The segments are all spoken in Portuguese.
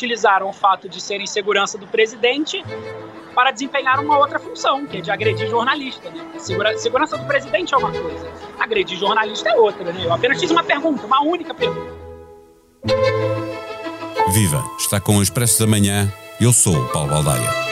utilizaram o fato de serem segurança do presidente para desempenhar uma outra função, que é de agredir jornalista. Né? Segura, segurança do presidente é uma coisa, agredir jornalista é outra. Né? Eu apenas fiz uma pergunta, uma única pergunta. Viva! Está com o Expresso da Manhã. Eu sou o Paulo Baldaia.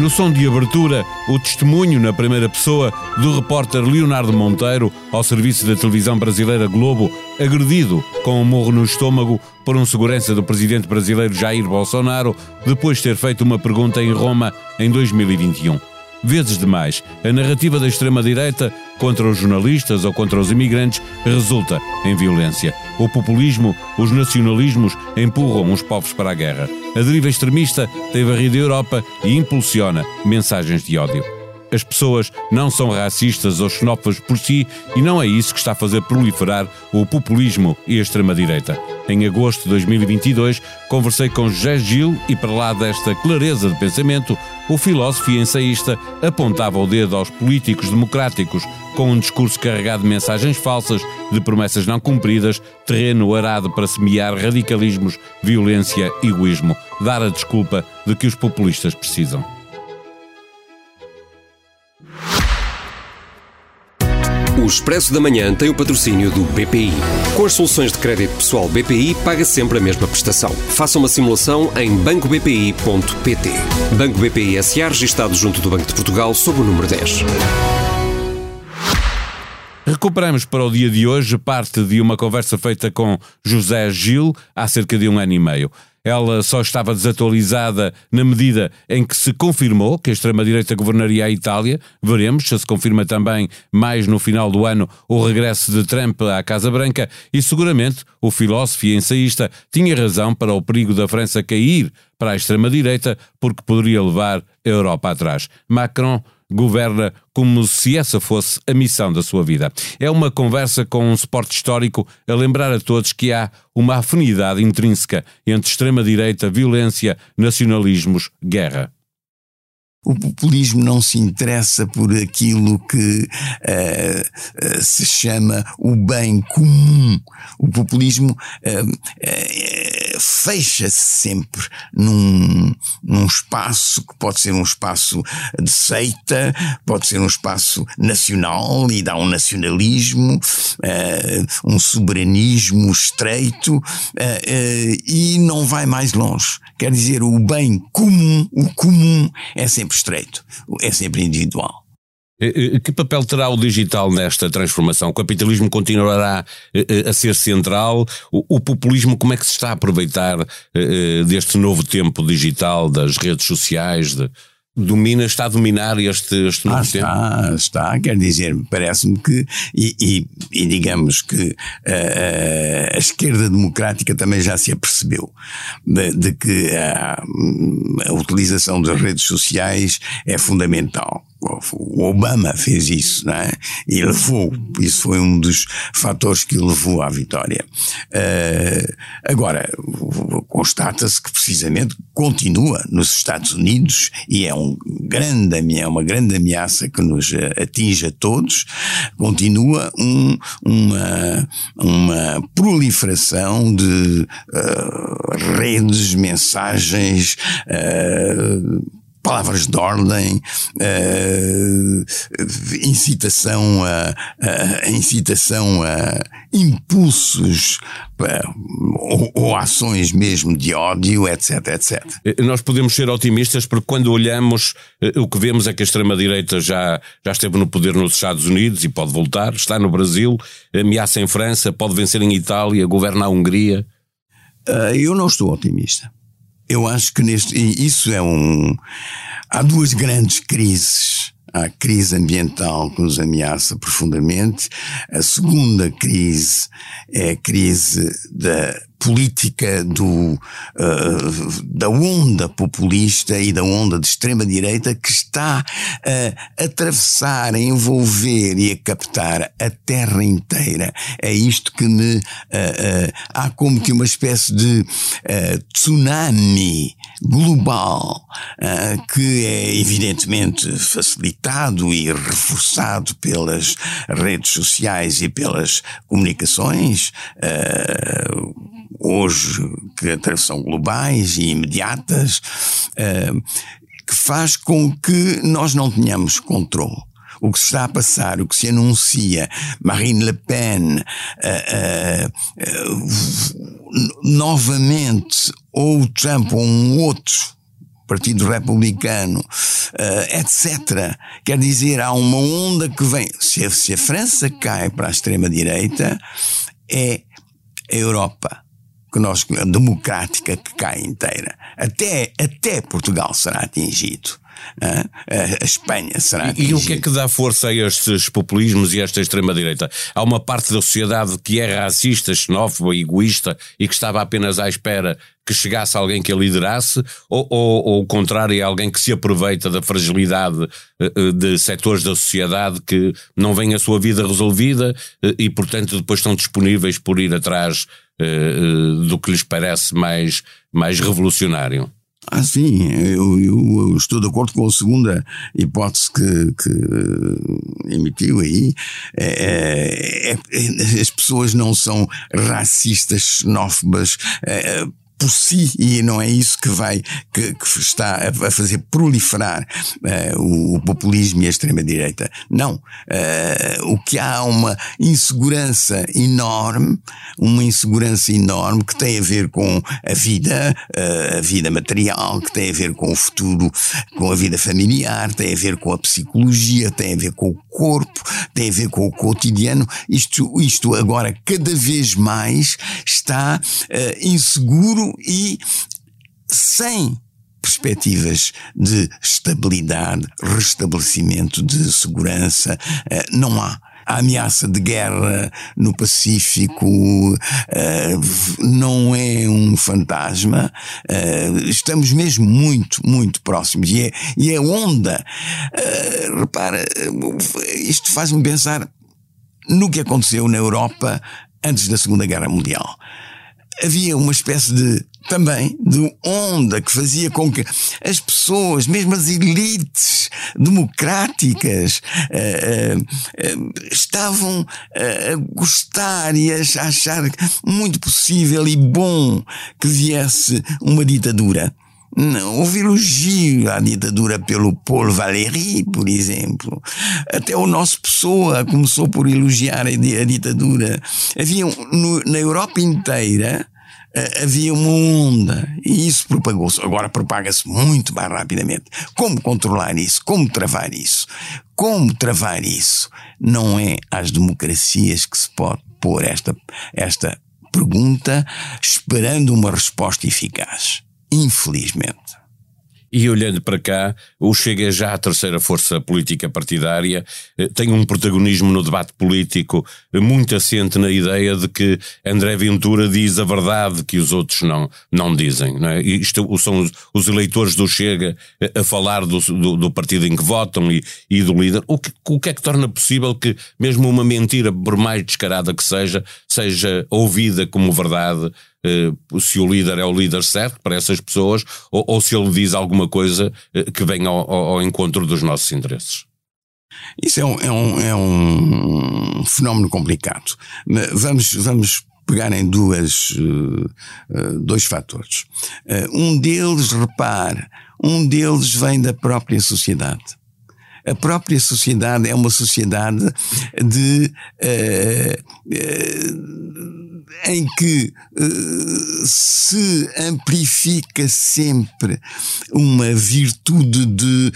No som de abertura, o testemunho na primeira pessoa do repórter Leonardo Monteiro ao serviço da televisão brasileira Globo, agredido com um morro no estômago por um segurança do presidente brasileiro Jair Bolsonaro, depois de ter feito uma pergunta em Roma em 2021 vezes demais, a narrativa da extrema-direita contra os jornalistas ou contra os imigrantes resulta em violência. O populismo, os nacionalismos empurram os povos para a guerra. A deriva extremista tem varrido a Europa e impulsiona mensagens de ódio. As pessoas não são racistas ou xenófobas por si e não é isso que está a fazer proliferar o populismo e a extrema-direita. Em agosto de 2022, conversei com José Gil e, para lá desta clareza de pensamento, o filósofo e ensaísta apontava o dedo aos políticos democráticos com um discurso carregado de mensagens falsas, de promessas não cumpridas, terreno arado para semear radicalismos, violência egoísmo, dar a desculpa de que os populistas precisam. Expresso da Manhã tem o patrocínio do BPI. Com as soluções de crédito pessoal BPI, paga sempre a mesma prestação. Faça uma simulação em bancobpi.pt. Banco BPI SA, registado junto do Banco de Portugal, sob o número 10. Recuperamos para o dia de hoje parte de uma conversa feita com José Gil há cerca de um ano e meio. Ela só estava desatualizada na medida em que se confirmou que a extrema-direita governaria a Itália. Veremos se se confirma também mais no final do ano o regresso de Trump à Casa Branca. E seguramente o filósofo e ensaísta tinha razão para o perigo da França cair para a extrema-direita, porque poderia levar a Europa atrás. Macron governa como se essa fosse a missão da sua vida. É uma conversa com um suporte histórico a lembrar a todos que há uma afinidade intrínseca entre extrema-direita, violência, nacionalismos, guerra. O populismo não se interessa por aquilo que uh, uh, se chama o bem comum. O populismo uh, fecha-se sempre num, num espaço que pode ser um espaço de seita, pode ser um espaço nacional e dá um nacionalismo, um soberanismo estreito e não vai mais longe. Quer dizer, o bem comum, o comum é sempre estreito, é sempre individual. Que papel terá o digital nesta transformação? O capitalismo continuará a ser central? O populismo, como é que se está a aproveitar deste novo tempo digital, das redes sociais, de, domina, está a dominar este, este novo ah, tempo? Está, está, quer dizer, parece-me que, e, e, e, digamos que uh, a esquerda democrática também já se apercebeu de, de que a, a utilização das redes sociais é fundamental. O Obama fez isso, não é? E levou, isso foi um dos fatores que o levou à vitória. Uh, agora, constata-se que precisamente continua nos Estados Unidos e é um grande, é uma grande ameaça que nos atinge a todos, continua um, uma, uma proliferação de uh, redes, mensagens, uh, palavras de ordem, uh, incitação a, a, incitação a impulsos ou, ou, ações mesmo de ódio, etc, etc. Eh, nós podemos ser otimistas porque quando olhamos, eh, o que vemos é que a extrema-direita já, já esteve no poder nos Estados Unidos e pode voltar, está no Brasil, ameaça em França, pode vencer em Itália, governa a Hungria. Uh, eu não estou otimista. Eu acho que neste. Isso é um. Há duas grandes crises. A crise ambiental que nos ameaça profundamente. A segunda crise é a crise da política do, uh, da onda populista e da onda de extrema-direita que está a atravessar, a envolver e a captar a terra inteira. É isto que me. Uh, uh, há como que uma espécie de tsunami global que é evidentemente facilitado e reforçado pelas redes sociais e pelas comunicações hoje que são globais e imediatas, uh, que faz com que nós não tenhamos controle. O que se está a passar, o que se anuncia, Marine Le Pen, uh, uh, novamente, ou Trump ou um outro Partido Republicano, etc. Quer dizer, há uma onda que vem. Se a, se a França cai para a extrema-direita, é a Europa que nós, democrática que cai inteira. Até, até Portugal será atingido. A Espanha será e, e o que é que dá força a estes populismos e a esta extrema-direita? Há uma parte da sociedade que é racista, xenófoba, egoísta e que estava apenas à espera que chegasse alguém que a liderasse, ou, ou, ou o contrário, é alguém que se aproveita da fragilidade eh, eh, de setores da sociedade que não vem a sua vida resolvida eh, e, portanto, depois estão disponíveis por ir atrás do que lhes parece mais, mais revolucionário. Ah, sim, eu, eu, eu, estou de acordo com a segunda hipótese que, que emitiu aí. É, é, é, as pessoas não são racistas, xenófobas, é, por si, e não é isso que vai, que, que está a fazer proliferar uh, o, populismo e a extrema-direita. Não. Uh, o que há uma insegurança enorme, uma insegurança enorme que tem a ver com a vida, uh, a vida material, que tem a ver com o futuro, com a vida familiar, tem a ver com a psicologia, tem a ver com o corpo, tem a ver com o cotidiano. Isto, isto agora cada vez mais está inseguro e sem perspectivas de estabilidade, restabelecimento de segurança, eh, não há. A ameaça de guerra no Pacífico eh, não é um fantasma. Eh, estamos mesmo muito, muito próximos. E é, e é onda. repara, isto faz-me pensar no que aconteceu na Europa antes da Segunda Guerra Mundial havia uma espécie de também de onda que fazia com que as pessoas, mesmo as elites democráticas, uh, uh, uh, estavam a gostar e a achar muito possível e bom que viesse uma ditadura. Houve elogio à ditadura pelo Paul Valéry, por exemplo. Até o nosso Pessoa começou por elogiar a, ditadura. Havia no, na Europa inteira havia uma onda e isso propagou-se. Agora propaga-se muito mais rapidamente. Como controlar isso? Como travar isso? Como travar isso? Não é às democracias que se pode pôr esta, esta pergunta esperando uma resposta eficaz. Infelizmente. E olhando para cá, o Chega é já a terceira força política partidária, eh, tem um protagonismo no debate político eh, muito assente na ideia de que André Ventura diz a verdade que os outros não, não dizem. Não é? Isto são os, eleitores do Chega eh, a falar do, do, do, partido em que votam e, e do líder. O que, o que é que torna possível que, mesmo uma mentira, por mais descarada que seja, seja ouvida como verdade se o líder é o líder certo para essas pessoas ou, ou se ele diz alguma coisa eh, que venha ao, ao, encontro dos nossos interesses. Isso é um, é um, é um fenómeno complicado. Vamos, vamos pegar em duas, eh, dois fatores. Um deles, repare, um deles vem da própria sociedade. A própria sociedade é uma sociedade de uh, uh, em que uh, se amplifica sempre uma virtude de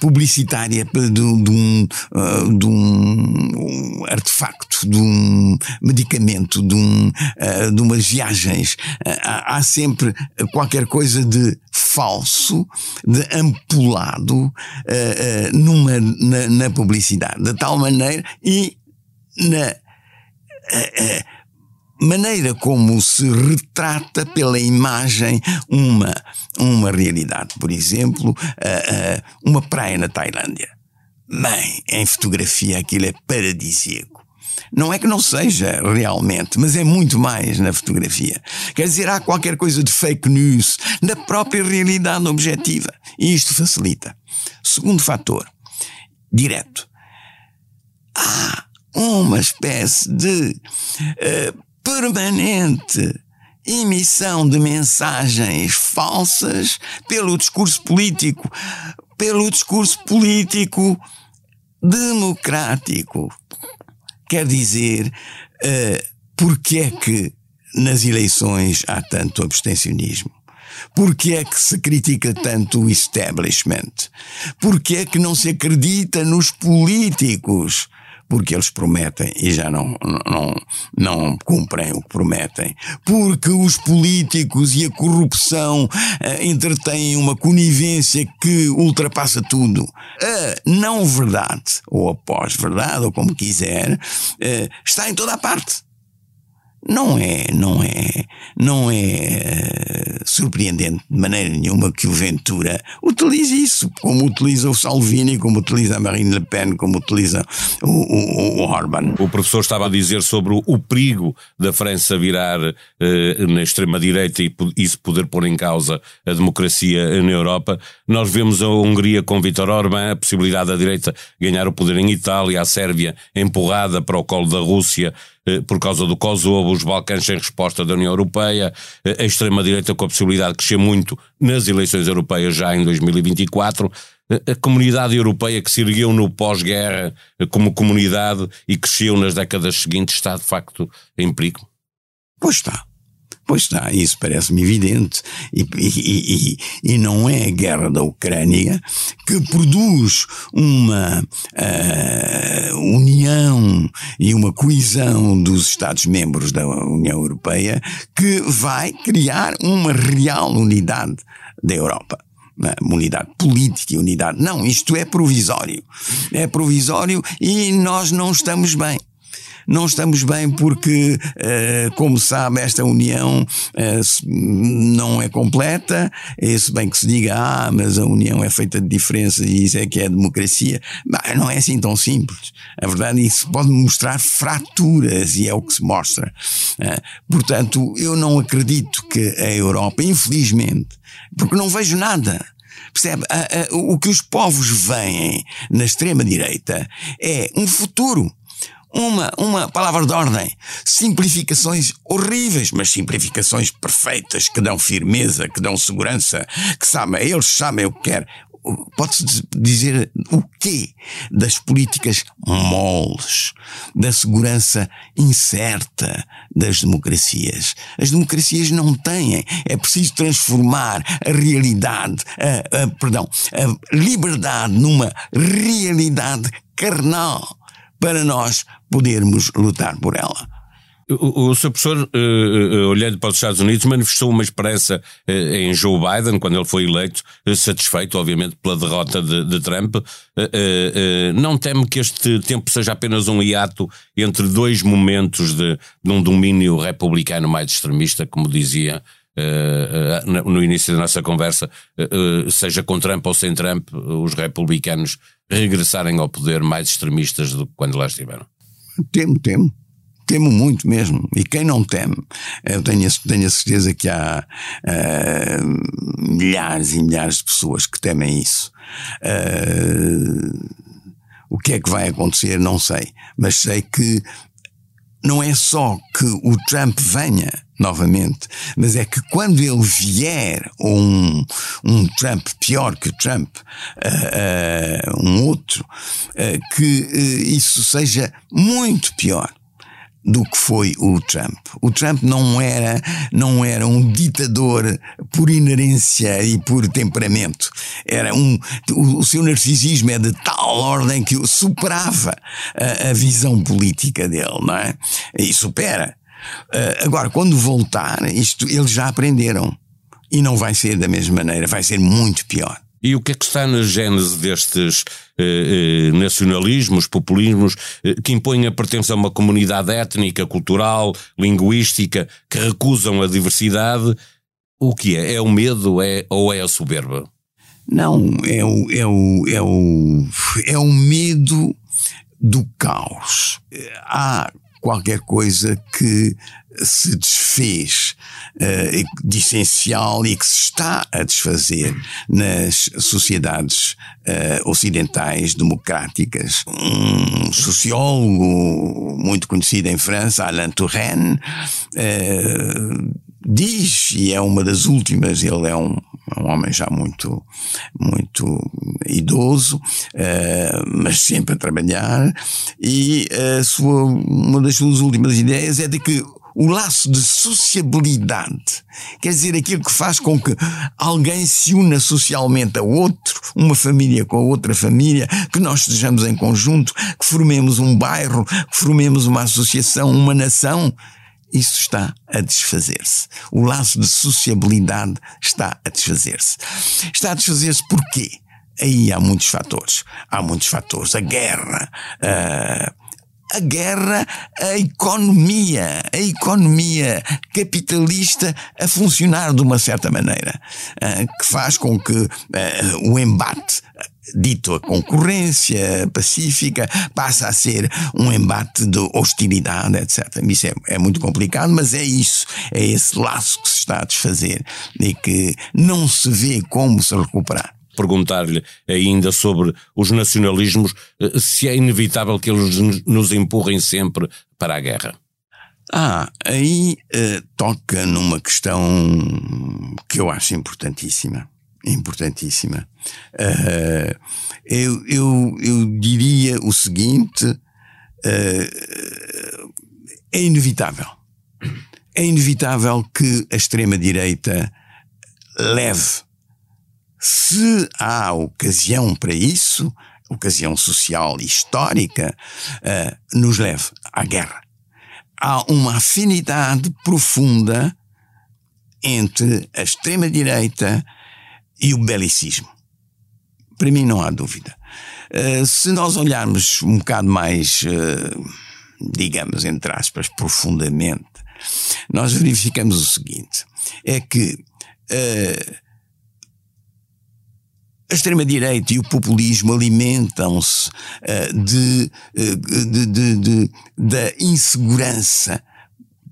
publicitária de, um, de um, artefacto, de um medicamento, de, um, de umas viagens. Há, sempre qualquer coisa de falso, de ampulado numa, na, na, publicidade, de tal maneira e na maneira como se retrata pela imagem uma, uma realidade. Por exemplo, uh, uh, uma praia na Tailândia. Bem, em fotografia aquilo é paradisíaco. Não é que não seja realmente, mas é muito mais na fotografia. Quer dizer, há qualquer coisa de fake news na própria realidade objetiva. E isto facilita. Segundo fator, direto. Há uma espécie de uh, permanente emissão de mensagens falsas pelo discurso político, pelo discurso político democrático. Quer dizer, uh, porque é que nas eleições há tanto abstencionismo? Porque é que se critica tanto o establishment? Porque é que não se acredita nos políticos? Porque eles prometem e já não, não, não cumprem o que prometem, porque os políticos e a corrupção uh, entretêm uma conivência que ultrapassa tudo. A não verdade, ou a pós-verdade, ou como quiser, uh, está em toda a parte. Não é, não é, não é uh, surpreendente de maneira nenhuma que o Ventura utilize isso, como utiliza o Salvini, como utiliza a Marine Le Pen, como utiliza o, o, o Orban. O professor estava a dizer sobre o, o perigo da França virar uh, na extrema-direita e isso poder pôr em causa a democracia na Europa. Nós vemos a Hungria com Vítor Orbán, a possibilidade da direita ganhar o poder em Itália, a Sérvia empurrada para o colo da Rússia, eh, por causa do Kosovo, os Balcãs sem resposta da União Europeia, eh, a extrema-direita com a possibilidade de crescer muito nas eleições europeias já em 2024, eh, a comunidade europeia que se ergueu no pós-guerra como comunidade e cresceu nas décadas seguintes está de facto em perigo? Pois está. Pois está, isso parece-me evidente. E, e, e, e, não é a guerra da Ucrânia que produz uma uh, união e uma coesão dos Estados-membros da União Europeia que vai criar uma real unidade da Europa né? unidade política unidade. Não, isto é provisório. É provisório e nós não estamos bem não estamos bem porque, uh, como sabe, esta união uh, não é completa. É se bem que se diga, ah, mas a união é feita de diferenças e isso é que é democracia. Não é assim tão simples. A verdade, isso pode mostrar fraturas e é o que se mostra. Uh, portanto, eu não acredito que a Europa, infelizmente, porque não vejo nada. Percebe? o que os povos veem na extrema-direita é um futuro uma, uma palavra de ordem. Simplificações horríveis, mas simplificações perfeitas, que dão firmeza, que dão segurança, que sabem, eles sabem o que querem. Pode-se dizer o quê? Das políticas moles, da segurança incerta das democracias. As democracias não têm. É preciso transformar a realidade, a, a, perdão, a liberdade numa realidade carnal para nós podermos lutar por ela. O, o seu professor, uh, uh, olhando para os Estados Unidos, manifestou uma esperança em Joe Biden, quando ele foi eleito, satisfeito, obviamente, pela derrota de, de Trump. não teme que este tempo seja apenas um hiato entre dois momentos de, de um domínio republicano mais extremista, como dizia no início da nossa conversa, seja com Trump ou sem Trump, os republicanos regressarem ao poder mais extremistas do que quando lá estiveram? Temo, temo. Temo muito mesmo. E quem não teme? Eu tenho, tenho a certeza que há uh, milhares e milhares de pessoas que temem isso. Uh, o que é que vai acontecer? Não sei. Mas sei que não é só que o Trump venha novamente, mas é que quando ele vier, ou um, um Trump pior que o Trump, uh, uh, um outro, uh, que isso seja muito pior do que foi o Trump. O Trump não era, não era um ditador por inerência e por temperamento. Era um, o, o seu narcisismo é de tal ordem que superava a, a visão política dele, não é? E supera. Uh, agora, quando voltar, isto eles já aprenderam. E não vai ser da mesma maneira, vai ser muito pior. E o que é que está na gênese destes eh, eh, nacionalismos, populismos, eh, que impõem a pertença a uma comunidade étnica, cultural, linguística, que recusam a diversidade? O que é? É o medo é, ou é a soberba? Não, é o, é o, é o, é o medo do caos. Há qualquer coisa que se desfez uh, de essencial e que se está a desfazer nas sociedades uh, ocidentais democráticas. Um sociólogo muito conhecido em França, Alain Touraine, uh, diz, e é uma das últimas, ele é um, um homem já muito, muito idoso, uh, mas sempre a trabalhar, e a sua, uma das suas últimas ideias é de que o laço de sociabilidade, quer dizer, aquilo que faz com que alguém se una socialmente a outro, uma família com a outra família, que nós estejamos em conjunto, que formemos um bairro, que formemos uma associação, uma nação, isso está a desfazer-se. O laço de sociabilidade está a desfazer-se. Está a desfazer-se porquê? Aí há muitos fatores. Há muitos fatores. A guerra, uh, a guerra, a economia, a economia capitalista a funcionar de uma certa maneira, uh, que faz com que uh, o embate dito a concorrência pacífica, passa a ser um embate de hostilidade, etc. Isso é, é, muito complicado, mas é isso, é esse laço que se está a desfazer e que não se vê como se recuperar. Perguntar-lhe ainda sobre os nacionalismos, eh, se é inevitável que eles nos empurrem sempre para a guerra. Ah, aí uh, toca numa questão que eu acho importantíssima importantíssima. Uh, eu, eu, eu diria o seguinte: uh, é inevitável. É inevitável que a extrema-direita leve, se há ocasião para isso, ocasião social e histórica, uh, nos leve à guerra. Há uma afinidade profunda entre a extrema-direita e o belicismo. Para mim não há dúvida. Uh, se nós olharmos um bocado mais, uh, digamos, entre aspas, profundamente, nós verificamos o seguinte: é que uh, a extrema-direita e o populismo alimentam-se de, de, de, de, da insegurança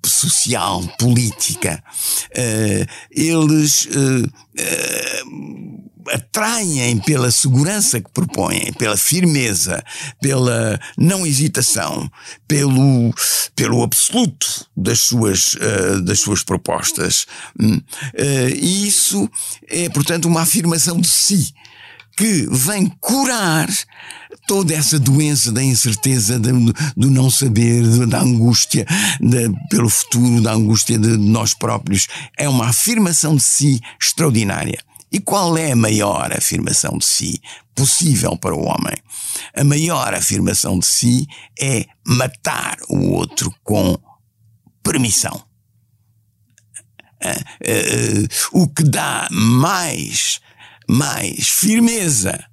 social, política. Uh, eles atraem pela segurança que propõem, pela firmeza, pela não hesitação, pelo, pelo absoluto das suas, das suas propostas. Hum, e isso é, portanto, uma afirmação de si que vem curar toda essa doença da incerteza, do, do não saber, da angústia de, pelo futuro, da angústia de nós próprios. É uma afirmação de si extraordinária. E qual é a maior afirmação de si possível para o homem? A maior afirmação de si é matar o outro com permissão. Uh, uh, o que dá mais mais firmeza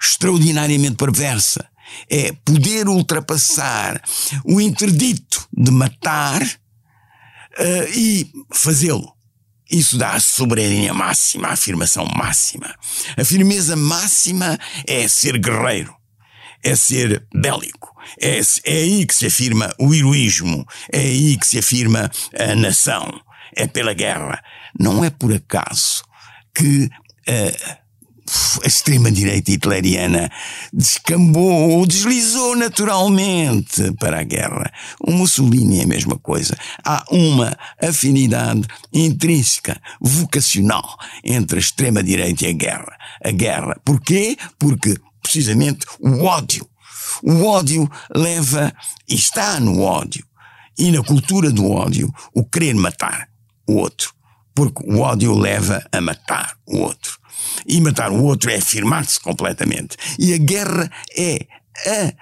extraordinariamente perversa é poder ultrapassar o interdito de matar e fazê-lo. Isso dá a soberania máxima, a afirmação máxima. A firmeza máxima é ser guerreiro, é ser bélico. É, é aí que se afirma o heroísmo, é aí que se afirma a nação, é pela guerra. Não é por acaso que a, a extrema-direita hitleriana descambou ou deslizou naturalmente para a guerra. O Mussolini é a mesma coisa. Há uma afinidade intrínseca, vocacional, entre a extrema-direita e a guerra. A guerra. Porquê? Porque, precisamente, o ódio. O ódio leva, e está no ódio, e na cultura do ódio, o querer matar o outro porque o ódio leva a matar o outro. E matar o outro é afirmar-se completamente. E a guerra é a,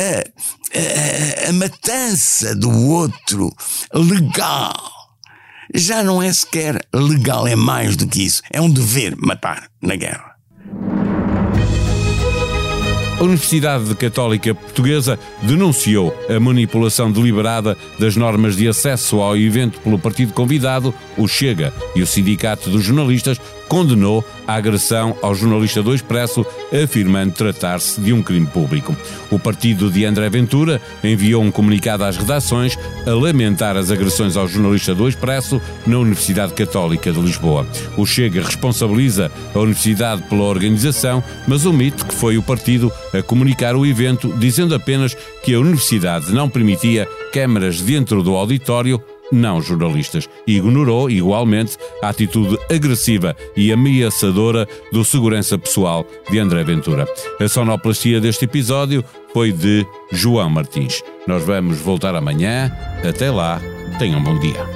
a, a, a matança do outro legal. Já não é sequer legal, é mais do que isso. É um dever matar na guerra. A Universidade Católica Portuguesa denunciou a manipulação deliberada das normas de acesso ao evento pelo partido convidado, o Chega, e o Sindicato dos Jornalistas condenou a agressão ao jornalista do Expresso, afirmando tratar-se de um crime público. O partido de André Ventura enviou um comunicado às redações a lamentar as agressões ao jornalista do Expresso na Universidade Católica de Lisboa. O Chega responsabiliza a Universidade pela organização, mas omite que foi o partido a comunicar o evento, dizendo apenas que a Universidade não permitia câmaras dentro do auditório não jornalistas, e ignorou igualmente a atitude agressiva e ameaçadora do segurança pessoal de André Ventura. A sonoplastia deste episódio foi de João Martins. Nós vamos voltar amanhã. Até lá, tenham um bom dia.